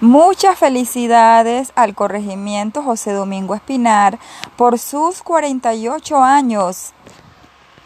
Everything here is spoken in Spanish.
Muchas felicidades al corregimiento José Domingo Espinar por sus 48 años.